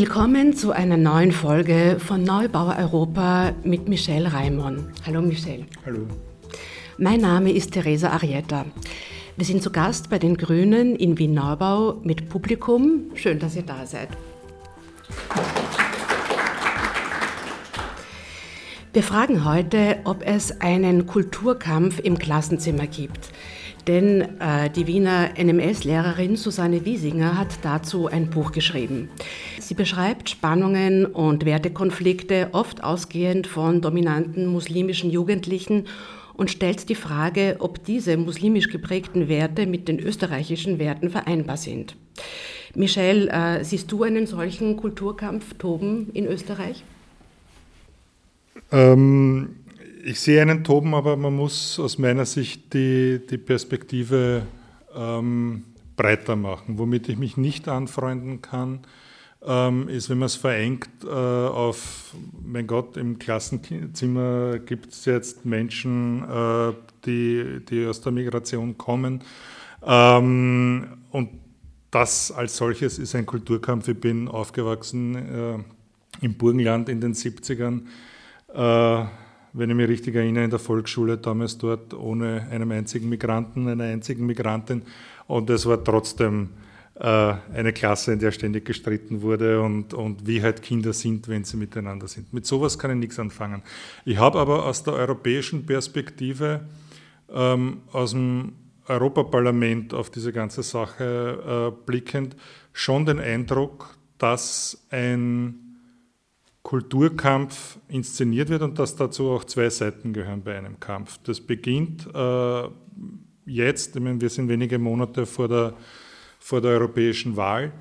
Willkommen zu einer neuen Folge von Neubauer Europa mit Michelle Raimon. Hallo Michelle. Hallo. Mein Name ist Theresa Arietta. Wir sind zu Gast bei den Grünen in Wien-Neubau mit Publikum. Schön, dass ihr da seid. Wir fragen heute, ob es einen Kulturkampf im Klassenzimmer gibt. Denn äh, die Wiener NMS-Lehrerin Susanne Wiesinger hat dazu ein Buch geschrieben. Sie beschreibt Spannungen und Wertekonflikte, oft ausgehend von dominanten muslimischen Jugendlichen und stellt die Frage, ob diese muslimisch geprägten Werte mit den österreichischen Werten vereinbar sind. Michelle, äh, siehst du einen solchen Kulturkampf toben in Österreich? Ähm, ich sehe einen Toben, aber man muss aus meiner Sicht die, die Perspektive ähm, breiter machen. Womit ich mich nicht anfreunden kann, ähm, ist, wenn man es verengt äh, auf, mein Gott, im Klassenzimmer gibt es jetzt Menschen, äh, die, die aus der Migration kommen. Ähm, und das als solches ist ein Kulturkampf. Ich bin aufgewachsen äh, im Burgenland in den 70ern äh, wenn ich mich richtig erinnere, in der Volksschule damals dort ohne einen einzigen Migranten, einer einzigen Migrantin. Und es war trotzdem äh, eine Klasse, in der ständig gestritten wurde und, und wie halt Kinder sind, wenn sie miteinander sind. Mit sowas kann ich nichts anfangen. Ich habe aber aus der europäischen Perspektive, ähm, aus dem Europaparlament auf diese ganze Sache äh, blickend, schon den Eindruck, dass ein Kulturkampf inszeniert wird und dass dazu auch zwei Seiten gehören bei einem Kampf. Das beginnt äh, jetzt, ich meine, wir sind wenige Monate vor der, vor der europäischen Wahl,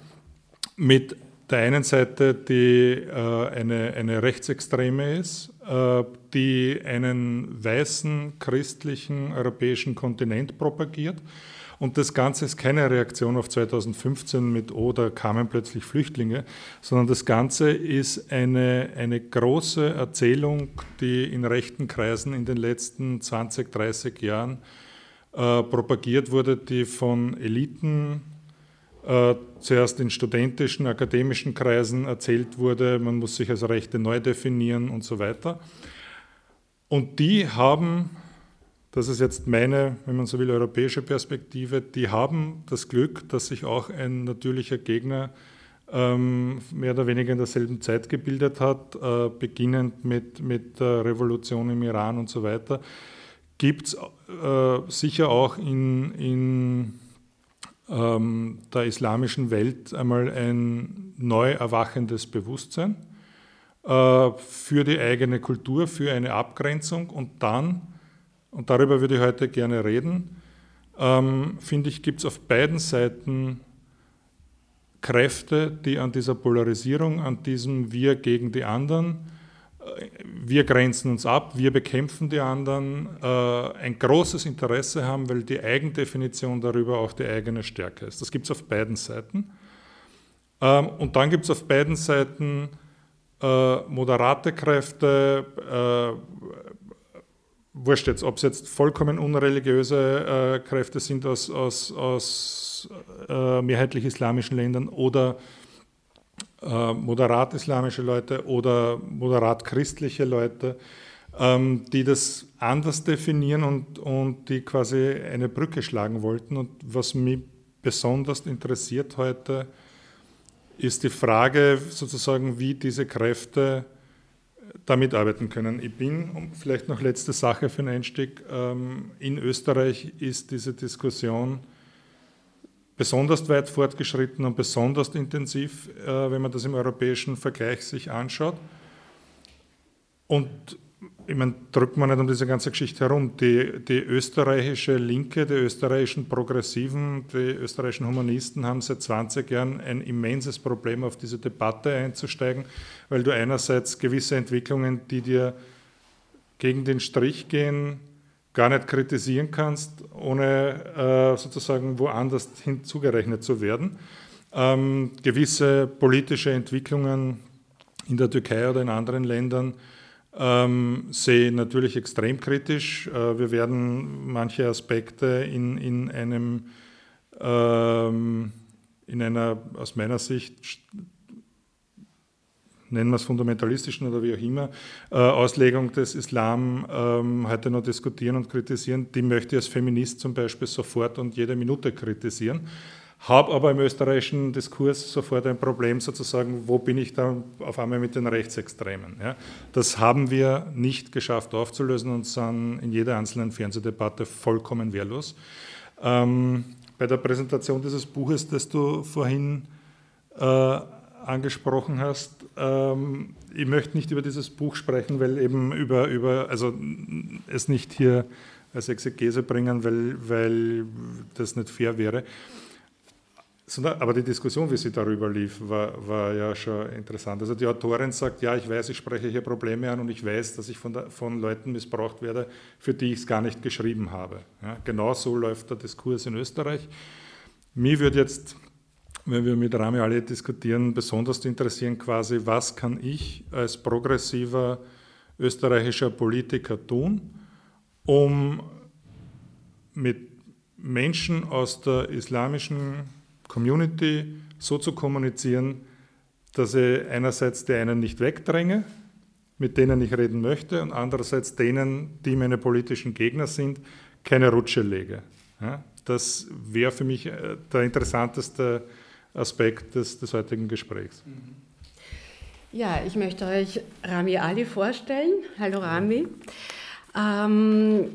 mit der einen Seite, die äh, eine, eine Rechtsextreme ist, äh, die einen weißen christlichen europäischen Kontinent propagiert und das Ganze ist keine Reaktion auf 2015 mit, oh, da kamen plötzlich Flüchtlinge, sondern das Ganze ist eine, eine große Erzählung, die in rechten Kreisen in den letzten 20, 30 Jahren äh, propagiert wurde, die von Eliten äh, zuerst in studentischen, akademischen Kreisen erzählt wurde, man muss sich als Rechte neu definieren und so weiter. Und die haben das ist jetzt meine, wenn man so will, europäische Perspektive, die haben das Glück, dass sich auch ein natürlicher Gegner ähm, mehr oder weniger in derselben Zeit gebildet hat, äh, beginnend mit, mit der Revolution im Iran und so weiter, gibt es äh, sicher auch in, in ähm, der islamischen Welt einmal ein neu erwachendes Bewusstsein äh, für die eigene Kultur, für eine Abgrenzung und dann und darüber würde ich heute gerne reden, ähm, finde ich, gibt es auf beiden Seiten Kräfte, die an dieser Polarisierung, an diesem Wir gegen die anderen, äh, wir grenzen uns ab, wir bekämpfen die anderen, äh, ein großes Interesse haben, weil die Eigendefinition darüber auch die eigene Stärke ist. Das gibt es auf beiden Seiten. Ähm, und dann gibt es auf beiden Seiten äh, moderate Kräfte, äh, wurscht jetzt, ob es jetzt vollkommen unreligiöse äh, Kräfte sind aus, aus, aus äh, mehrheitlich islamischen Ländern oder äh, moderat islamische Leute oder moderat christliche Leute, ähm, die das anders definieren und, und die quasi eine Brücke schlagen wollten. Und was mich besonders interessiert heute, ist die Frage sozusagen, wie diese Kräfte damit arbeiten können. Ich bin, vielleicht noch letzte Sache für den Einstieg, ähm, in Österreich ist diese Diskussion besonders weit fortgeschritten und besonders intensiv, äh, wenn man das im europäischen Vergleich sich anschaut. Und ich meine, drückt man nicht um diese ganze Geschichte herum. Die, die österreichische Linke, die österreichischen Progressiven, die österreichischen Humanisten haben seit 20 Jahren ein immenses Problem, auf diese Debatte einzusteigen, weil du einerseits gewisse Entwicklungen, die dir gegen den Strich gehen, gar nicht kritisieren kannst, ohne äh, sozusagen woanders hinzugerechnet zu werden. Ähm, gewisse politische Entwicklungen in der Türkei oder in anderen Ländern, ähm, sehe natürlich extrem kritisch. Äh, wir werden manche Aspekte in, in einem ähm, in einer aus meiner Sicht nennen wir es fundamentalistischen oder wie auch immer, äh, Auslegung des Islam ähm, heute noch diskutieren und kritisieren, die möchte ich als Feminist zum Beispiel sofort und jede Minute kritisieren. Habe aber im österreichischen Diskurs sofort ein Problem, sozusagen, wo bin ich da auf einmal mit den Rechtsextremen? Ja? Das haben wir nicht geschafft aufzulösen und sind in jeder einzelnen Fernsehdebatte vollkommen wehrlos. Ähm, bei der Präsentation dieses Buches, das du vorhin äh, angesprochen hast, ähm, ich möchte nicht über dieses Buch sprechen, weil eben über, über also es nicht hier als Exegese bringen, weil, weil das nicht fair wäre. Sondern, aber die Diskussion, wie sie darüber lief, war, war ja schon interessant. Also die Autorin sagt, ja, ich weiß, ich spreche hier Probleme an und ich weiß, dass ich von, der, von Leuten missbraucht werde, für die ich es gar nicht geschrieben habe. Ja, genau so läuft der Diskurs in Österreich. Mir würde jetzt, wenn wir mit Rami alle diskutieren, besonders interessieren quasi, was kann ich als progressiver österreichischer Politiker tun, um mit Menschen aus der islamischen Community so zu kommunizieren, dass ich einerseits die einen nicht wegdränge, mit denen ich reden möchte, und andererseits denen, die meine politischen Gegner sind, keine Rutsche lege. Ja, das wäre für mich äh, der interessanteste Aspekt des, des heutigen Gesprächs. Ja, ich möchte euch Rami Ali vorstellen. Hallo Rami. Ähm,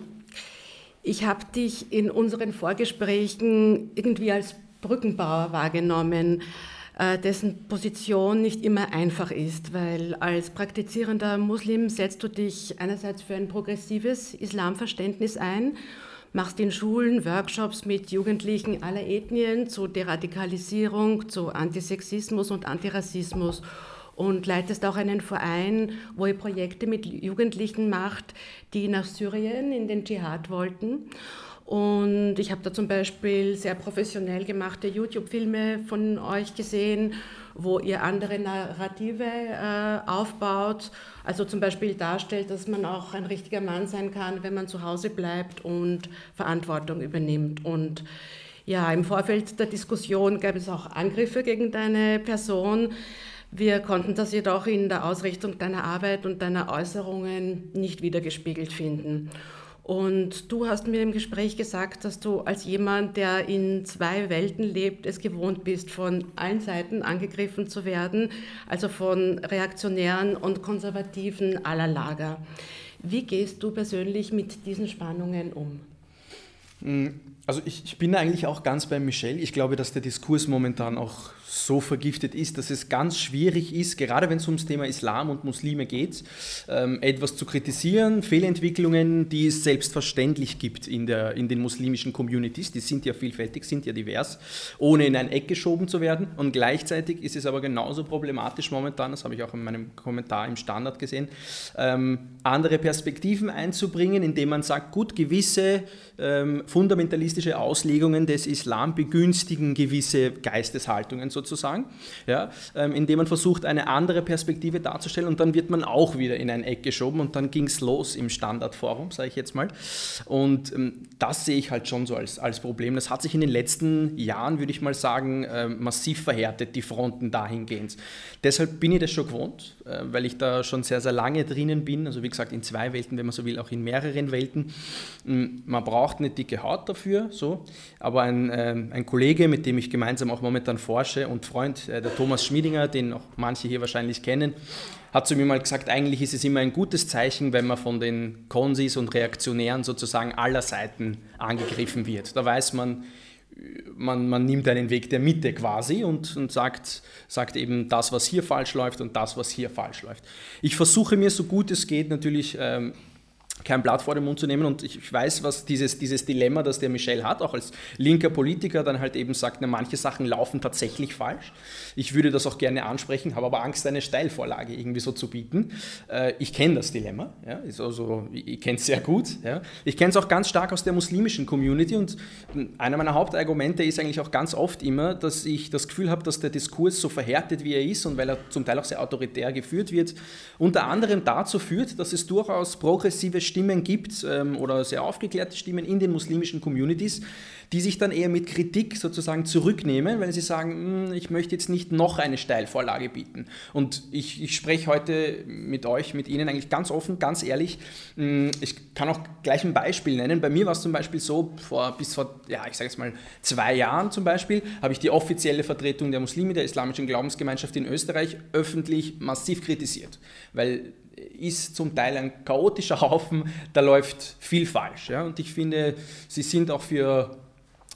ich habe dich in unseren Vorgesprächen irgendwie als Brückenbauer wahrgenommen, äh, dessen Position nicht immer einfach ist, weil als praktizierender Muslim setzt du dich einerseits für ein progressives Islamverständnis ein, machst in Schulen Workshops mit Jugendlichen aller Ethnien zu Deradikalisierung, zu Antisexismus und Antirassismus und leitest auch einen Verein, wo ihr Projekte mit Jugendlichen macht, die nach Syrien in den Dschihad wollten. Und ich habe da zum Beispiel sehr professionell gemachte YouTube-Filme von euch gesehen, wo ihr andere Narrative äh, aufbaut. Also zum Beispiel darstellt, dass man auch ein richtiger Mann sein kann, wenn man zu Hause bleibt und Verantwortung übernimmt. Und ja, im Vorfeld der Diskussion gab es auch Angriffe gegen deine Person. Wir konnten das jedoch in der Ausrichtung deiner Arbeit und deiner Äußerungen nicht wiedergespiegelt finden. Und du hast mir im Gespräch gesagt, dass du als jemand, der in zwei Welten lebt, es gewohnt bist, von allen Seiten angegriffen zu werden, also von Reaktionären und Konservativen aller Lager. Wie gehst du persönlich mit diesen Spannungen um? Hm, also ich, ich bin eigentlich auch ganz bei Michelle. Ich glaube, dass der Diskurs momentan auch so vergiftet ist, dass es ganz schwierig ist, gerade wenn es ums Thema Islam und Muslime geht, ähm, etwas zu kritisieren, Fehlentwicklungen, die es selbstverständlich gibt in, der, in den muslimischen Communities, die sind ja vielfältig, sind ja divers, ohne in ein Eck geschoben zu werden. Und gleichzeitig ist es aber genauso problematisch momentan, das habe ich auch in meinem Kommentar im Standard gesehen, ähm, andere Perspektiven einzubringen, indem man sagt, gut, gewisse ähm, fundamentalistische Auslegungen des Islam begünstigen gewisse Geisteshaltungen sozusagen sozusagen, ja, ähm, indem man versucht, eine andere Perspektive darzustellen und dann wird man auch wieder in ein Eck geschoben und dann ging es los im Standardforum, sage ich jetzt mal. Und ähm, das sehe ich halt schon so als, als Problem. Das hat sich in den letzten Jahren, würde ich mal sagen, äh, massiv verhärtet, die Fronten dahingehend. Deshalb bin ich das schon gewohnt, äh, weil ich da schon sehr, sehr lange drinnen bin. Also wie gesagt, in zwei Welten, wenn man so will, auch in mehreren Welten. Mm, man braucht eine dicke Haut dafür, so. aber ein, ein Kollege, mit dem ich gemeinsam auch momentan forsche und Freund, äh, der Thomas Schmiedinger, den auch manche hier wahrscheinlich kennen, hat zu mir mal gesagt, eigentlich ist es immer ein gutes Zeichen, wenn man von den Konsis und Reaktionären sozusagen aller Seiten angegriffen wird. Da weiß man, man, man nimmt einen Weg der Mitte quasi und, und sagt, sagt eben das, was hier falsch läuft und das, was hier falsch läuft. Ich versuche mir so gut es geht natürlich ähm, kein Blatt vor den Mund zu nehmen. Und ich weiß, was dieses, dieses Dilemma, das der Michel hat, auch als linker Politiker, dann halt eben sagt, na, manche Sachen laufen tatsächlich falsch. Ich würde das auch gerne ansprechen, habe aber Angst, eine Steilvorlage irgendwie so zu bieten. Äh, ich kenne das Dilemma, ja, also, ich kenne es sehr gut. Ja. Ich kenne es auch ganz stark aus der muslimischen Community und einer meiner Hauptargumente ist eigentlich auch ganz oft immer, dass ich das Gefühl habe, dass der Diskurs so verhärtet, wie er ist und weil er zum Teil auch sehr autoritär geführt wird, unter anderem dazu führt, dass es durchaus progressive Stimmen gibt ähm, oder sehr aufgeklärte Stimmen in den muslimischen Communities, die sich dann eher mit Kritik sozusagen zurücknehmen, weil sie sagen, hm, ich möchte jetzt nicht noch eine Steilvorlage bieten. Und ich, ich spreche heute mit euch, mit Ihnen eigentlich ganz offen, ganz ehrlich. Hm, ich kann auch gleich ein Beispiel nennen. Bei mir war es zum Beispiel so, vor, bis vor, ja, ich sage jetzt mal zwei Jahren zum Beispiel, habe ich die offizielle Vertretung der Muslime, der islamischen Glaubensgemeinschaft in Österreich öffentlich massiv kritisiert, weil ist zum Teil ein chaotischer Haufen, da läuft viel falsch. Ja? Und ich finde, sie sind auch für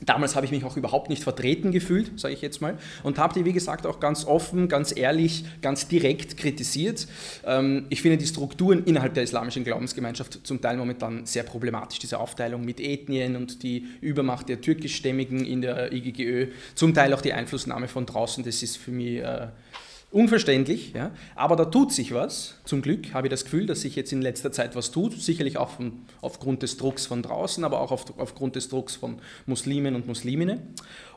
Damals habe ich mich auch überhaupt nicht vertreten gefühlt, sage ich jetzt mal, und habe die, wie gesagt, auch ganz offen, ganz ehrlich, ganz direkt kritisiert. Ähm, ich finde die Strukturen innerhalb der islamischen Glaubensgemeinschaft zum Teil momentan sehr problematisch, diese Aufteilung mit Ethnien und die Übermacht der türkischstämmigen in der IGGÖ, zum Teil auch die Einflussnahme von draußen, das ist für mich äh, Unverständlich, ja? aber da tut sich was. Zum Glück habe ich das Gefühl, dass sich jetzt in letzter Zeit was tut. Sicherlich auch von, aufgrund des Drucks von draußen, aber auch auf, aufgrund des Drucks von Muslimen und Musliminnen.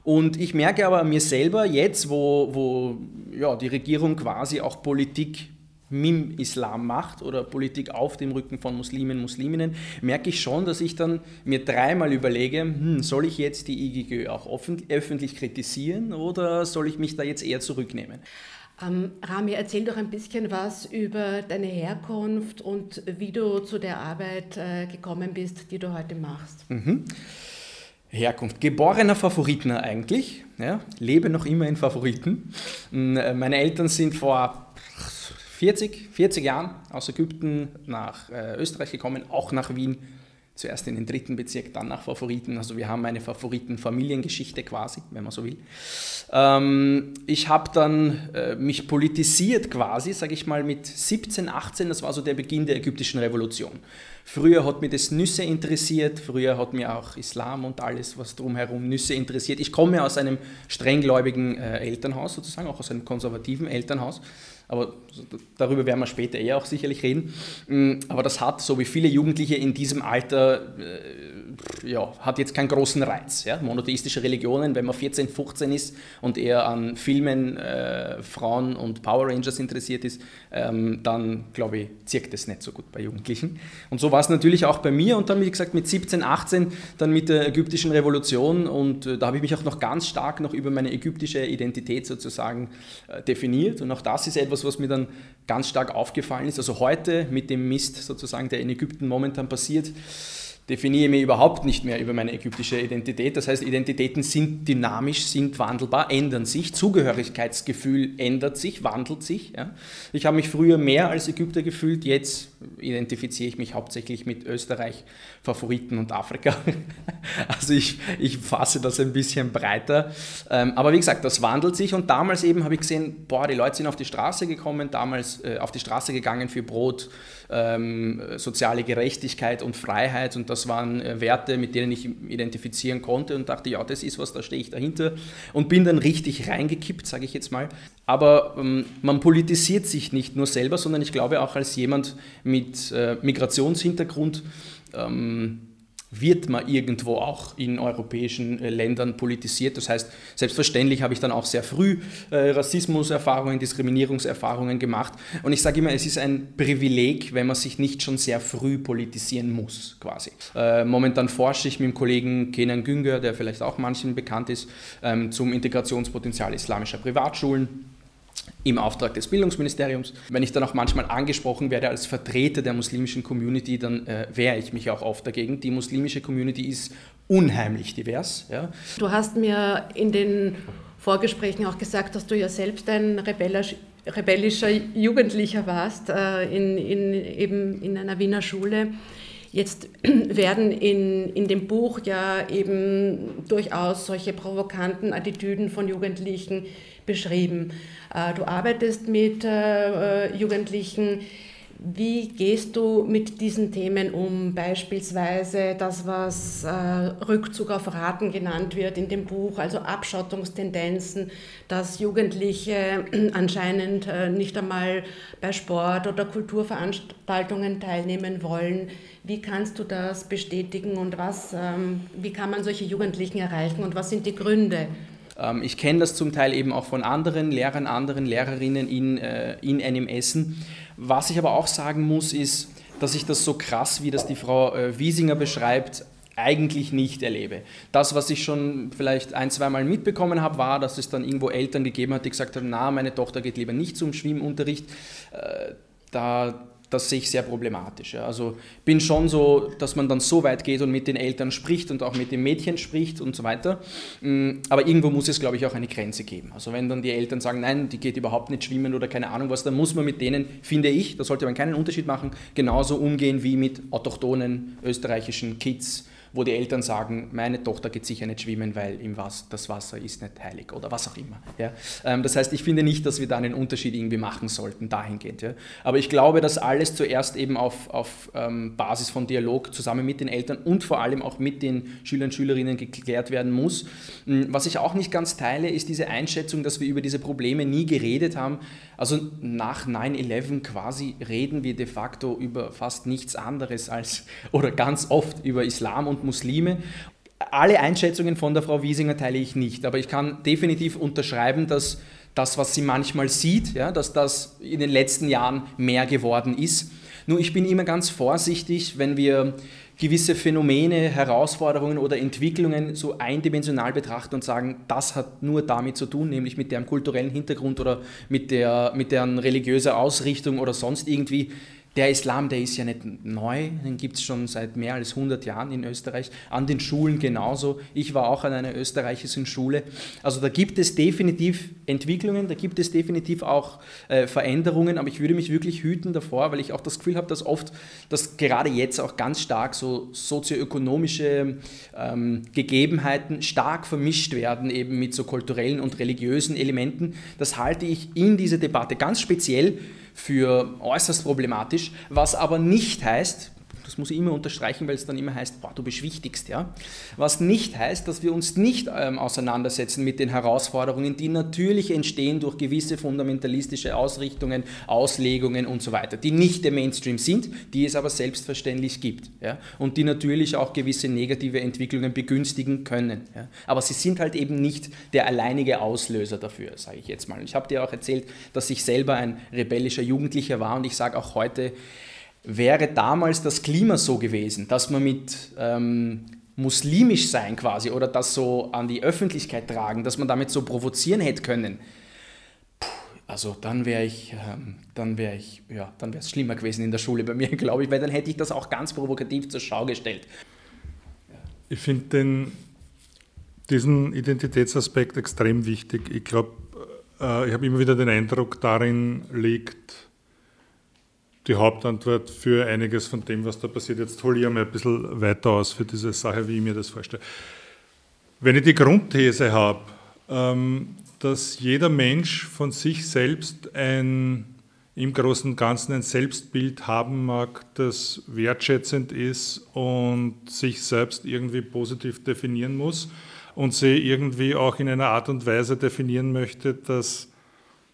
Und ich merke aber mir selber jetzt, wo, wo ja, die Regierung quasi auch Politik mit Islam macht oder Politik auf dem Rücken von Muslimen, und Musliminnen, merke ich schon, dass ich dann mir dreimal überlege, hm, soll ich jetzt die IGG auch öffentlich kritisieren oder soll ich mich da jetzt eher zurücknehmen? Ähm, Rami, erzähl doch ein bisschen was über deine Herkunft und wie du zu der Arbeit äh, gekommen bist, die du heute machst. Mhm. Herkunft. Geborener Favoritner eigentlich. Ja, lebe noch immer in Favoriten. Äh, meine Eltern sind vor 40, 40 Jahren aus Ägypten nach äh, Österreich gekommen, auch nach Wien zuerst in den dritten Bezirk, dann nach Favoriten. Also wir haben eine Favoriten-Familiengeschichte quasi, wenn man so will. Ähm, ich habe dann äh, mich politisiert quasi, sage ich mal, mit 17, 18, das war so der Beginn der ägyptischen Revolution. Früher hat mich das Nüsse interessiert, früher hat mir auch Islam und alles, was drumherum Nüsse interessiert. Ich komme aus einem strenggläubigen äh, Elternhaus sozusagen, auch aus einem konservativen Elternhaus aber darüber werden wir später eher auch sicherlich reden. Mm, aber das hat, so wie viele Jugendliche in diesem Alter, äh, ja, hat jetzt keinen großen Reiz. Ja? Monotheistische Religionen, wenn man 14, 15 ist und eher an Filmen, äh, Frauen und Power Rangers interessiert ist, ähm, dann glaube ich, zirkt es nicht so gut bei Jugendlichen. Und so war es natürlich auch bei mir und dann, wie gesagt, mit 17, 18, dann mit der ägyptischen Revolution und äh, da habe ich mich auch noch ganz stark noch über meine ägyptische Identität sozusagen äh, definiert und auch das ist etwas, etwas, was mir dann ganz stark aufgefallen ist. Also heute mit dem Mist sozusagen, der in Ägypten momentan passiert, definiere mich überhaupt nicht mehr über meine ägyptische Identität. Das heißt, Identitäten sind dynamisch, sind wandelbar, ändern sich. Zugehörigkeitsgefühl ändert sich, wandelt sich. Ja. Ich habe mich früher mehr als Ägypter gefühlt, jetzt identifiziere ich mich hauptsächlich mit Österreich, Favoriten und Afrika. Also ich, ich fasse das ein bisschen breiter. Ähm, aber wie gesagt, das wandelt sich und damals eben habe ich gesehen, boah, die Leute sind auf die Straße gekommen, damals äh, auf die Straße gegangen für Brot, ähm, soziale Gerechtigkeit und Freiheit und das waren äh, Werte, mit denen ich identifizieren konnte und dachte, ja, das ist was, da stehe ich dahinter und bin dann richtig reingekippt, sage ich jetzt mal. Aber ähm, man politisiert sich nicht nur selber, sondern ich glaube auch als jemand mit äh, Migrationshintergrund, ähm, wird man irgendwo auch in europäischen äh, Ländern politisiert. Das heißt, selbstverständlich habe ich dann auch sehr früh äh, Rassismuserfahrungen, Diskriminierungserfahrungen gemacht. Und ich sage immer, es ist ein Privileg, wenn man sich nicht schon sehr früh politisieren muss, quasi. Äh, momentan forsche ich mit dem Kollegen Kenan Günger, der vielleicht auch manchen bekannt ist, ähm, zum Integrationspotenzial islamischer Privatschulen im Auftrag des Bildungsministeriums. Wenn ich dann auch manchmal angesprochen werde als Vertreter der muslimischen Community, dann äh, wehre ich mich auch oft dagegen. Die muslimische Community ist unheimlich divers. Ja. Du hast mir in den Vorgesprächen auch gesagt, dass du ja selbst ein rebellisch, rebellischer Jugendlicher warst, äh, in, in, eben in einer Wiener Schule. Jetzt werden in, in dem Buch ja eben durchaus solche provokanten Attitüden von Jugendlichen beschrieben. Äh, du arbeitest mit äh, Jugendlichen. Wie gehst du mit diesen Themen um? Beispielsweise das, was äh, Rückzug auf Raten genannt wird in dem Buch, also Abschottungstendenzen, dass Jugendliche anscheinend nicht einmal bei Sport oder Kulturveranstaltungen teilnehmen wollen. Wie kannst du das bestätigen und was, ähm, wie kann man solche Jugendlichen erreichen und was sind die Gründe? Ähm, ich kenne das zum Teil eben auch von anderen Lehrern, anderen Lehrerinnen in, äh, in einem Essen. Was ich aber auch sagen muss, ist, dass ich das so krass, wie das die Frau äh, Wiesinger beschreibt, eigentlich nicht erlebe. Das, was ich schon vielleicht ein, zweimal mitbekommen habe, war, dass es dann irgendwo Eltern gegeben hat, die gesagt haben, na, meine Tochter geht lieber nicht zum Schwimmunterricht. Äh, da das sehe ich sehr problematisch. Ja. Also bin schon so, dass man dann so weit geht und mit den Eltern spricht und auch mit dem Mädchen spricht und so weiter. Mm, aber irgendwo muss es, glaube ich, auch eine Grenze geben. Also wenn dann die Eltern sagen, nein, die geht überhaupt nicht schwimmen oder keine Ahnung was, dann muss man mit denen, finde ich, da sollte man keinen Unterschied machen, genauso umgehen wie mit autochthonen österreichischen Kids wo die Eltern sagen, meine Tochter geht sicher nicht schwimmen, weil im Was das Wasser ist nicht heilig oder was auch immer. Ja? Ähm, das heißt, ich finde nicht, dass wir da einen Unterschied irgendwie machen sollten, dahingehend. Ja? Aber ich glaube, dass alles zuerst eben auf, auf ähm, Basis von Dialog zusammen mit den Eltern und vor allem auch mit den Schülern und Schülerinnen geklärt werden muss. Hm, was ich auch nicht ganz teile, ist diese Einschätzung, dass wir über diese Probleme nie geredet haben. Also nach 9-11 quasi reden wir de facto über fast nichts anderes als oder ganz oft über Islam und Muslime. Alle Einschätzungen von der Frau Wiesinger teile ich nicht, aber ich kann definitiv unterschreiben, dass das, was sie manchmal sieht, ja, dass das in den letzten Jahren mehr geworden ist. Nur ich bin immer ganz vorsichtig, wenn wir gewisse Phänomene, Herausforderungen oder Entwicklungen so eindimensional betrachten und sagen, das hat nur damit zu tun, nämlich mit deren kulturellen Hintergrund oder mit, der, mit deren religiöser Ausrichtung oder sonst irgendwie der Islam, der ist ja nicht neu, den gibt es schon seit mehr als 100 Jahren in Österreich, an den Schulen genauso. Ich war auch an einer österreichischen Schule. Also da gibt es definitiv Entwicklungen, da gibt es definitiv auch äh, Veränderungen, aber ich würde mich wirklich hüten davor, weil ich auch das Gefühl habe, dass oft, dass gerade jetzt auch ganz stark so sozioökonomische ähm, Gegebenheiten stark vermischt werden, eben mit so kulturellen und religiösen Elementen. Das halte ich in dieser Debatte ganz speziell für äußerst problematisch, was aber nicht heißt, das muss ich immer unterstreichen, weil es dann immer heißt, boah, du beschwichtigst, ja. Was nicht heißt, dass wir uns nicht ähm, auseinandersetzen mit den Herausforderungen, die natürlich entstehen durch gewisse fundamentalistische Ausrichtungen, Auslegungen und so weiter, die nicht der Mainstream sind, die es aber selbstverständlich gibt, ja. Und die natürlich auch gewisse negative Entwicklungen begünstigen können. Ja. Aber sie sind halt eben nicht der alleinige Auslöser dafür, sage ich jetzt mal. Ich habe dir auch erzählt, dass ich selber ein rebellischer Jugendlicher war und ich sage auch heute, wäre damals das Klima so gewesen, dass man mit ähm, muslimisch sein quasi oder das so an die Öffentlichkeit tragen, dass man damit so provozieren hätte können, also dann wäre ich, ähm, dann wäre ich, ja, dann wäre es schlimmer gewesen in der Schule bei mir, glaube ich, weil dann hätte ich das auch ganz provokativ zur Schau gestellt. Ich finde diesen Identitätsaspekt extrem wichtig. Ich glaube, äh, ich habe immer wieder den Eindruck, darin liegt die Hauptantwort für einiges von dem, was da passiert. Jetzt hole ich einmal ein bisschen weiter aus für diese Sache, wie ich mir das vorstelle. Wenn ich die Grundthese habe, ähm, dass jeder Mensch von sich selbst ein im Großen und Ganzen ein Selbstbild haben mag, das wertschätzend ist und sich selbst irgendwie positiv definieren muss und sie irgendwie auch in einer Art und Weise definieren möchte, dass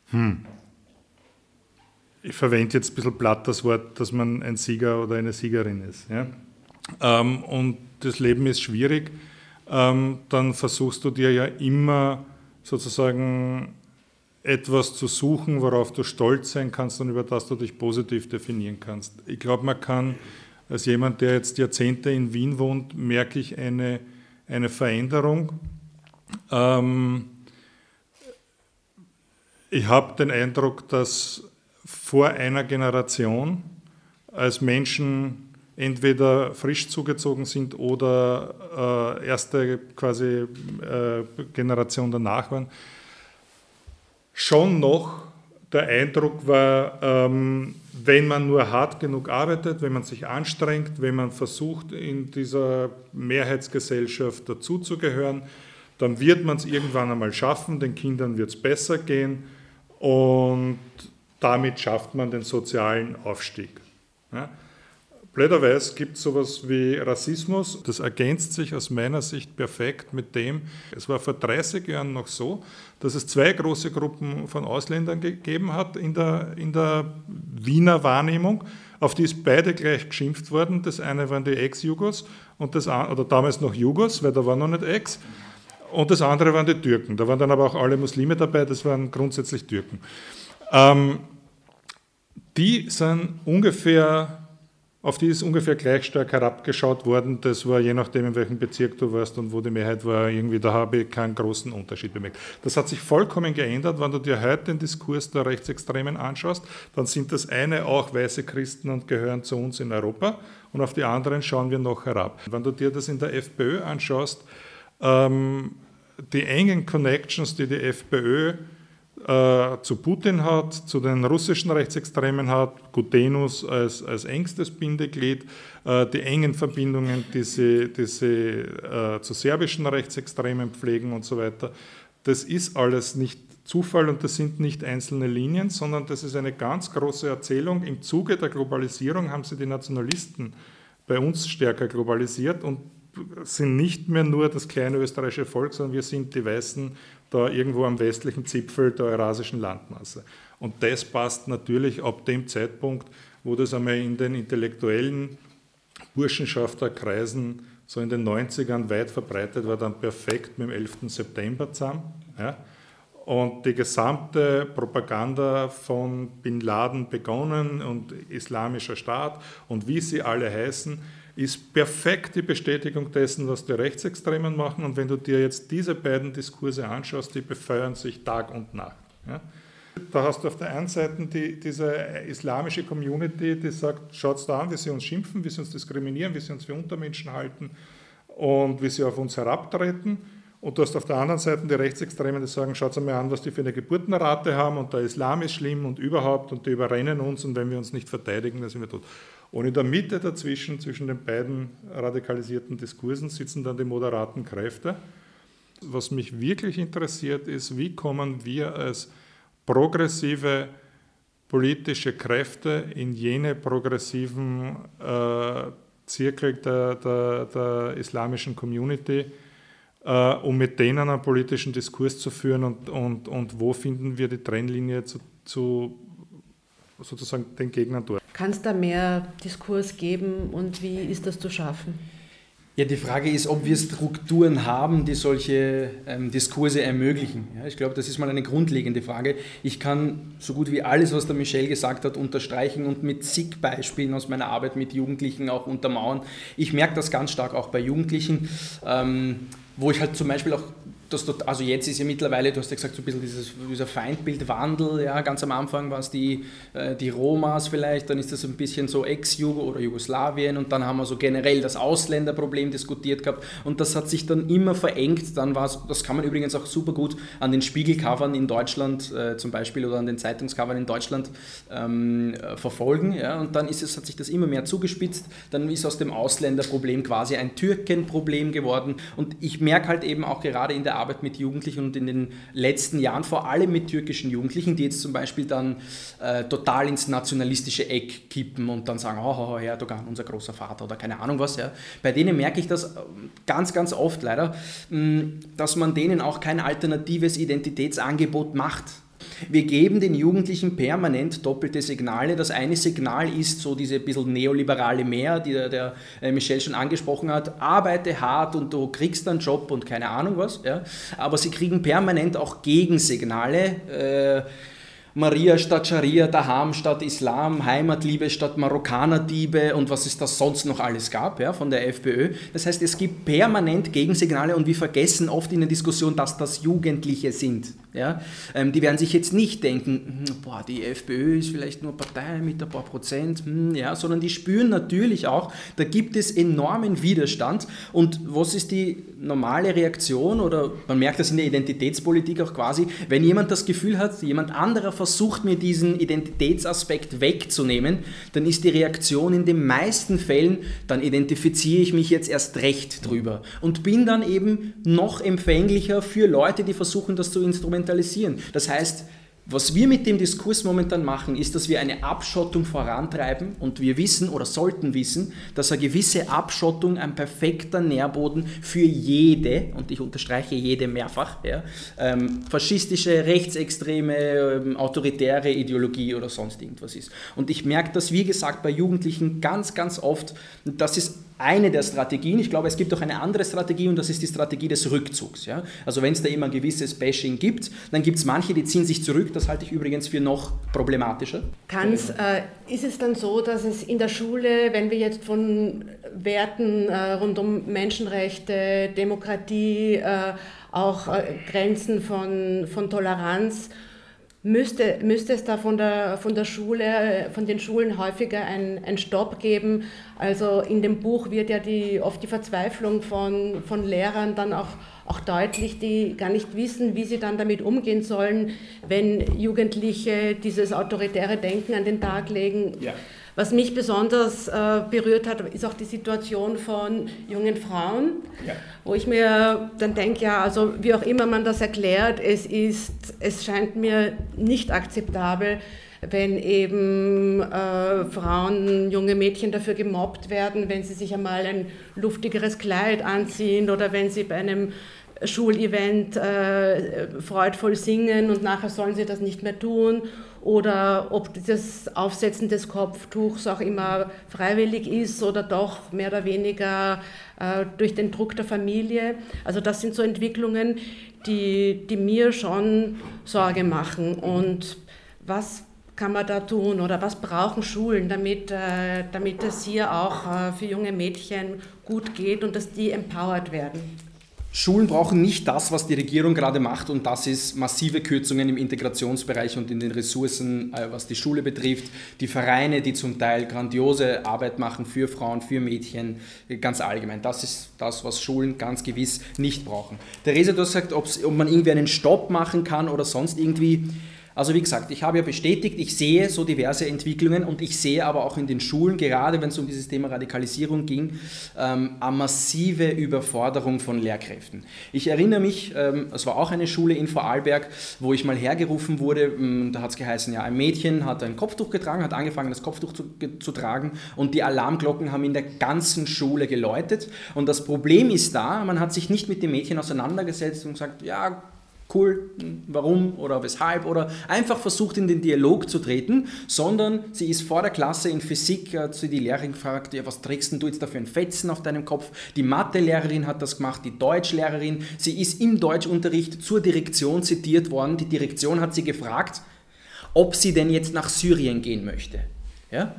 hm, ich verwende jetzt ein bisschen platt das Wort, dass man ein Sieger oder eine Siegerin ist. Ja? Ähm, und das Leben ist schwierig, ähm, dann versuchst du dir ja immer sozusagen etwas zu suchen, worauf du stolz sein kannst und über das du dich positiv definieren kannst. Ich glaube, man kann als jemand, der jetzt Jahrzehnte in Wien wohnt, merke ich eine, eine Veränderung. Ähm, ich habe den Eindruck, dass vor einer Generation, als Menschen entweder frisch zugezogen sind oder äh, erste quasi äh, Generation danach waren, schon noch der Eindruck war, ähm, wenn man nur hart genug arbeitet, wenn man sich anstrengt, wenn man versucht, in dieser Mehrheitsgesellschaft dazuzugehören, dann wird man es irgendwann einmal schaffen, den Kindern wird es besser gehen. Und damit schafft man den sozialen Aufstieg. Ja. Blöderweise gibt es sowas wie Rassismus. Das ergänzt sich aus meiner Sicht perfekt mit dem, es war vor 30 Jahren noch so, dass es zwei große Gruppen von Ausländern gegeben hat in der, in der Wiener Wahrnehmung, auf die ist beide gleich geschimpft worden. Das eine waren die Ex-Jugos und das oder damals noch Jugos, weil da war noch nicht Ex. Und das andere waren die Türken. Da waren dann aber auch alle Muslime dabei, das waren grundsätzlich Türken. Ähm, die sind ungefähr auf die ist ungefähr gleich stark herabgeschaut worden. Das war je nachdem, in welchem Bezirk du warst und wo die Mehrheit war, irgendwie, da habe ich keinen großen Unterschied bemerkt. Das hat sich vollkommen geändert. Wenn du dir heute den Diskurs der Rechtsextremen anschaust, dann sind das eine auch weiße Christen und gehören zu uns in Europa und auf die anderen schauen wir noch herab. Wenn du dir das in der FPÖ anschaust, ähm, die engen Connections, die die FPÖ äh, zu Putin hat, zu den russischen Rechtsextremen hat, Gutenus als, als engstes Bindeglied, äh, die engen Verbindungen, die sie, die sie äh, zu serbischen Rechtsextremen pflegen und so weiter. Das ist alles nicht Zufall und das sind nicht einzelne Linien, sondern das ist eine ganz große Erzählung. Im Zuge der Globalisierung haben sie die Nationalisten bei uns stärker globalisiert und sind nicht mehr nur das kleine österreichische Volk, sondern wir sind die Weißen da irgendwo am westlichen Zipfel der eurasischen Landmasse. Und das passt natürlich ab dem Zeitpunkt, wo das einmal in den intellektuellen Burschenschafterkreisen so in den 90ern weit verbreitet war, dann perfekt mit dem 11. September zusammen. Ja. Und die gesamte Propaganda von Bin Laden begonnen und Islamischer Staat und wie sie alle heißen, ist perfekt die Bestätigung dessen, was die Rechtsextremen machen. Und wenn du dir jetzt diese beiden Diskurse anschaust, die befeuern sich Tag und Nacht. Ja? Da hast du auf der einen Seite die, diese islamische Community, die sagt, schaut da an, wie sie uns schimpfen, wie sie uns diskriminieren, wie sie uns für Untermenschen halten und wie sie auf uns herabtreten. Und du hast auf der anderen Seite die Rechtsextremen, die sagen, schaut einmal an, was die für eine Geburtenrate haben und der Islam ist schlimm und überhaupt und die überrennen uns und wenn wir uns nicht verteidigen, dann sind wir tot. Und in der Mitte dazwischen, zwischen den beiden radikalisierten Diskursen, sitzen dann die moderaten Kräfte. Was mich wirklich interessiert, ist, wie kommen wir als progressive politische Kräfte in jene progressiven äh, Zirkel der, der, der, islamischen Community, äh, um mit denen einen politischen Diskurs zu führen und, und, und wo finden wir die Trennlinie zu, zu sozusagen den Gegnern dort. Kann es da mehr Diskurs geben und wie ist das zu schaffen? Ja, die Frage ist, ob wir Strukturen haben, die solche ähm, Diskurse ermöglichen. Ja, ich glaube, das ist mal eine grundlegende Frage. Ich kann so gut wie alles, was der Michel gesagt hat, unterstreichen und mit zig Beispielen aus meiner Arbeit mit Jugendlichen auch untermauern. Ich merke das ganz stark auch bei Jugendlichen, ähm, wo ich halt zum Beispiel auch das also jetzt ist ja mittlerweile, du hast ja gesagt, so ein bisschen dieses, dieser Feindbildwandel, ja, ganz am Anfang war es die, äh, die Romas vielleicht, dann ist das ein bisschen so Ex-Jugo oder Jugoslawien und dann haben wir so generell das Ausländerproblem diskutiert gehabt und das hat sich dann immer verengt, dann war es, das kann man übrigens auch super gut an den Spiegelcovern in Deutschland äh, zum Beispiel oder an den Zeitungscovern in Deutschland ähm, äh, verfolgen, ja, und dann ist es, hat sich das immer mehr zugespitzt, dann ist aus dem Ausländerproblem quasi ein Türkenproblem geworden und ich merke halt eben auch gerade in der Arbeit mit Jugendlichen und in den letzten Jahren vor allem mit türkischen Jugendlichen, die jetzt zum Beispiel dann äh, total ins nationalistische Eck kippen und dann sagen, oh, oh, Erdogan, unser großer Vater oder keine Ahnung was. Ja. Bei denen merke ich das ähm, ganz, ganz oft leider, dass man denen auch kein alternatives Identitätsangebot macht. Wir geben den Jugendlichen permanent doppelte Signale. Das eine Signal ist so diese bisschen neoliberale Mehr, die der, der äh, Michel schon angesprochen hat. Arbeite hart und du kriegst einen Job und keine Ahnung was. Ja. Aber sie kriegen permanent auch Gegensignale. Äh, Maria statt Scharia, Daham statt Islam, Heimatliebe statt Marokkanerdiebe und was es da sonst noch alles gab ja, von der FPÖ. Das heißt, es gibt permanent Gegensignale und wir vergessen oft in der Diskussion, dass das Jugendliche sind. Ja? Ähm, die werden sich jetzt nicht denken, hm, boah, die FPÖ ist vielleicht nur Partei mit ein paar Prozent, hm, ja, sondern die spüren natürlich auch, da gibt es enormen Widerstand. Und was ist die normale Reaktion oder man merkt das in der Identitätspolitik auch quasi, wenn jemand das Gefühl hat, jemand anderer versucht, mir diesen Identitätsaspekt wegzunehmen, dann ist die Reaktion in den meisten Fällen, dann identifiziere ich mich jetzt erst recht drüber und bin dann eben noch empfänglicher für Leute, die versuchen, das zu instrumentalisieren. Das heißt, was wir mit dem Diskurs momentan machen, ist, dass wir eine Abschottung vorantreiben und wir wissen oder sollten wissen, dass eine gewisse Abschottung ein perfekter Nährboden für jede, und ich unterstreiche jede mehrfach, ja, ähm, faschistische, rechtsextreme, ähm, autoritäre Ideologie oder sonst irgendwas ist. Und ich merke das, wie gesagt, bei Jugendlichen ganz, ganz oft, dass es eine der Strategien. Ich glaube, es gibt auch eine andere Strategie und das ist die Strategie des Rückzugs. Ja? Also wenn es da immer ein gewisses Bashing gibt, dann gibt es manche, die ziehen sich zurück. Das halte ich übrigens für noch problematischer. Kann's, äh, ist es dann so, dass es in der Schule, wenn wir jetzt von Werten äh, rund um Menschenrechte, Demokratie, äh, auch äh, Grenzen von, von Toleranz Müsste, müsste es da von der, von der Schule, von den Schulen häufiger einen Stopp geben? Also in dem Buch wird ja die, oft die Verzweiflung von, von Lehrern dann auch, auch deutlich, die gar nicht wissen, wie sie dann damit umgehen sollen, wenn Jugendliche dieses autoritäre Denken an den Tag legen. Ja. Was mich besonders äh, berührt hat, ist auch die Situation von jungen Frauen, ja. wo ich mir dann denke, ja, also wie auch immer man das erklärt, es ist, es scheint mir nicht akzeptabel, wenn eben äh, Frauen, junge Mädchen dafür gemobbt werden, wenn sie sich einmal ein luftigeres Kleid anziehen oder wenn sie bei einem Schulevent äh, freudvoll singen und nachher sollen sie das nicht mehr tun oder ob das Aufsetzen des Kopftuchs auch immer freiwillig ist oder doch mehr oder weniger äh, durch den Druck der Familie. Also das sind so Entwicklungen, die, die mir schon Sorge machen. Und was kann man da tun oder was brauchen Schulen, damit, äh, damit es hier auch äh, für junge Mädchen gut geht und dass die empowered werden? Schulen brauchen nicht das, was die Regierung gerade macht, und das ist massive Kürzungen im Integrationsbereich und in den Ressourcen, äh, was die Schule betrifft. Die Vereine, die zum Teil grandiose Arbeit machen für Frauen, für Mädchen, ganz allgemein. Das ist das, was Schulen ganz gewiss nicht brauchen. Theresa, du hast gesagt, ob man irgendwie einen Stopp machen kann oder sonst irgendwie. Also wie gesagt, ich habe ja bestätigt, ich sehe so diverse Entwicklungen und ich sehe aber auch in den Schulen, gerade wenn es um dieses Thema Radikalisierung ging, ähm, eine massive Überforderung von Lehrkräften. Ich erinnere mich, ähm, es war auch eine Schule in Vorarlberg, wo ich mal hergerufen wurde, ähm, da hat es geheißen, ja, ein Mädchen hat ein Kopftuch getragen, hat angefangen, das Kopftuch zu, zu tragen und die Alarmglocken haben in der ganzen Schule geläutet. Und das Problem ist da, man hat sich nicht mit dem Mädchen auseinandergesetzt und gesagt, ja, cool, warum oder weshalb oder einfach versucht in den Dialog zu treten, sondern sie ist vor der Klasse in Physik äh, zu die Lehrerin gefragt, ja, was trägst du jetzt da für ein Fetzen auf deinem Kopf? Die Mathelehrerin hat das gemacht, die Deutschlehrerin, sie ist im Deutschunterricht zur Direktion zitiert worden, die Direktion hat sie gefragt, ob sie denn jetzt nach Syrien gehen möchte. Ja?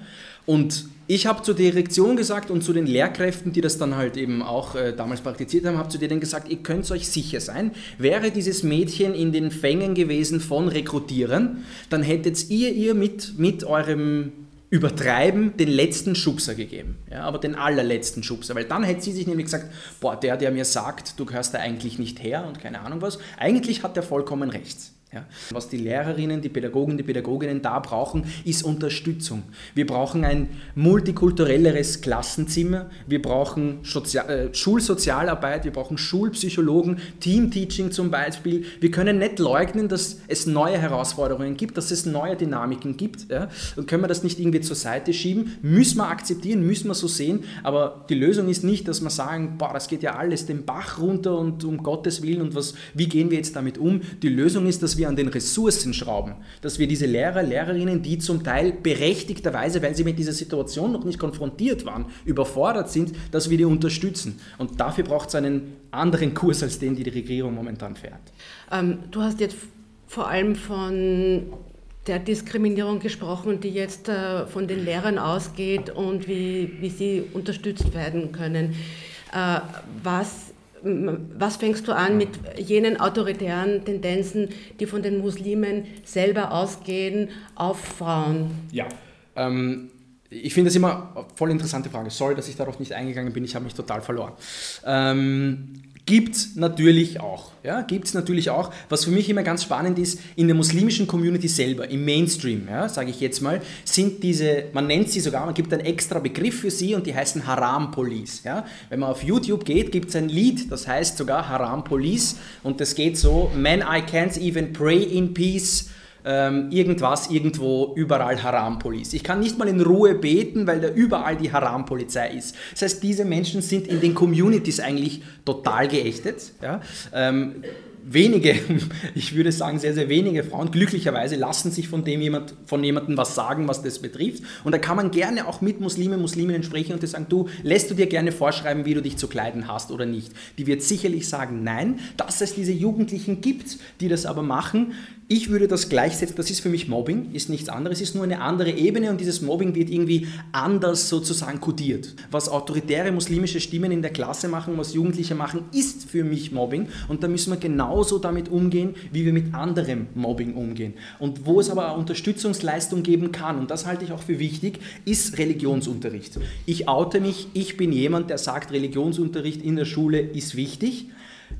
Und ich habe zur Direktion gesagt und zu den Lehrkräften, die das dann halt eben auch äh, damals praktiziert haben, habe zu denen gesagt, ihr könnt euch sicher sein, wäre dieses Mädchen in den Fängen gewesen von Rekrutieren, dann hättet ihr ihr mit, mit eurem Übertreiben den letzten Schubser gegeben, ja, aber den allerletzten Schubser, weil dann hätte sie sich nämlich gesagt, boah, der, der mir sagt, du gehörst da eigentlich nicht her und keine Ahnung was, eigentlich hat der vollkommen rechts. Ja. Was die Lehrerinnen, die Pädagogen, die Pädagoginnen da brauchen, ist Unterstützung. Wir brauchen ein multikulturelleres Klassenzimmer, wir brauchen Sozial äh, Schulsozialarbeit, wir brauchen Schulpsychologen, Teamteaching zum Beispiel. Wir können nicht leugnen, dass es neue Herausforderungen gibt, dass es neue Dynamiken gibt. Ja. Und können wir das nicht irgendwie zur Seite schieben? Müssen wir akzeptieren, müssen wir so sehen, aber die Lösung ist nicht, dass wir sagen, boah, das geht ja alles den Bach runter und um Gottes Willen und was, wie gehen wir jetzt damit um? Die Lösung ist, dass wir an den Ressourcen schrauben, dass wir diese Lehrer, Lehrerinnen, die zum Teil berechtigterweise, weil sie mit dieser Situation noch nicht konfrontiert waren, überfordert sind, dass wir die unterstützen. Und dafür braucht es einen anderen Kurs, als den die, die Regierung momentan fährt. Ähm, du hast jetzt vor allem von der Diskriminierung gesprochen, die jetzt äh, von den Lehrern ausgeht und wie, wie sie unterstützt werden können. Äh, was was fängst du an mit jenen autoritären Tendenzen, die von den Muslimen selber ausgehen auf Frauen? Ja, ähm, ich finde das immer eine voll interessante Frage. Sorry, dass ich darauf nicht eingegangen bin, ich habe mich total verloren. Ähm, Gibt es natürlich auch. Ja, Gibt es natürlich auch. Was für mich immer ganz spannend ist, in der muslimischen Community selber, im Mainstream, ja, sage ich jetzt mal, sind diese, man nennt sie sogar, man gibt einen extra Begriff für sie und die heißen Haram Police. Ja. Wenn man auf YouTube geht, gibt es ein Lied, das heißt sogar Haram Police und das geht so, Man, I can't even pray in peace ähm, irgendwas irgendwo überall Haram-Police. Ich kann nicht mal in Ruhe beten, weil da überall die Haram-Polizei ist. Das heißt, diese Menschen sind in den Communities eigentlich total geächtet. Ja? Ähm, wenige, ich würde sagen sehr, sehr wenige Frauen glücklicherweise lassen sich von dem jemand, von jemandem was sagen, was das betrifft. Und da kann man gerne auch mit Muslime, Musliminnen sprechen und die sagen, du, lässt du dir gerne vorschreiben, wie du dich zu kleiden hast oder nicht. Die wird sicherlich sagen, nein, dass es diese Jugendlichen gibt, die das aber machen, ich würde das gleichsetzen, das ist für mich Mobbing, ist nichts anderes, ist nur eine andere Ebene und dieses Mobbing wird irgendwie anders sozusagen kodiert. Was autoritäre muslimische Stimmen in der Klasse machen, was Jugendliche machen, ist für mich Mobbing und da müssen wir genauso damit umgehen, wie wir mit anderem Mobbing umgehen. Und wo es aber Unterstützungsleistung geben kann, und das halte ich auch für wichtig, ist Religionsunterricht. Ich oute mich, ich bin jemand, der sagt, Religionsunterricht in der Schule ist wichtig,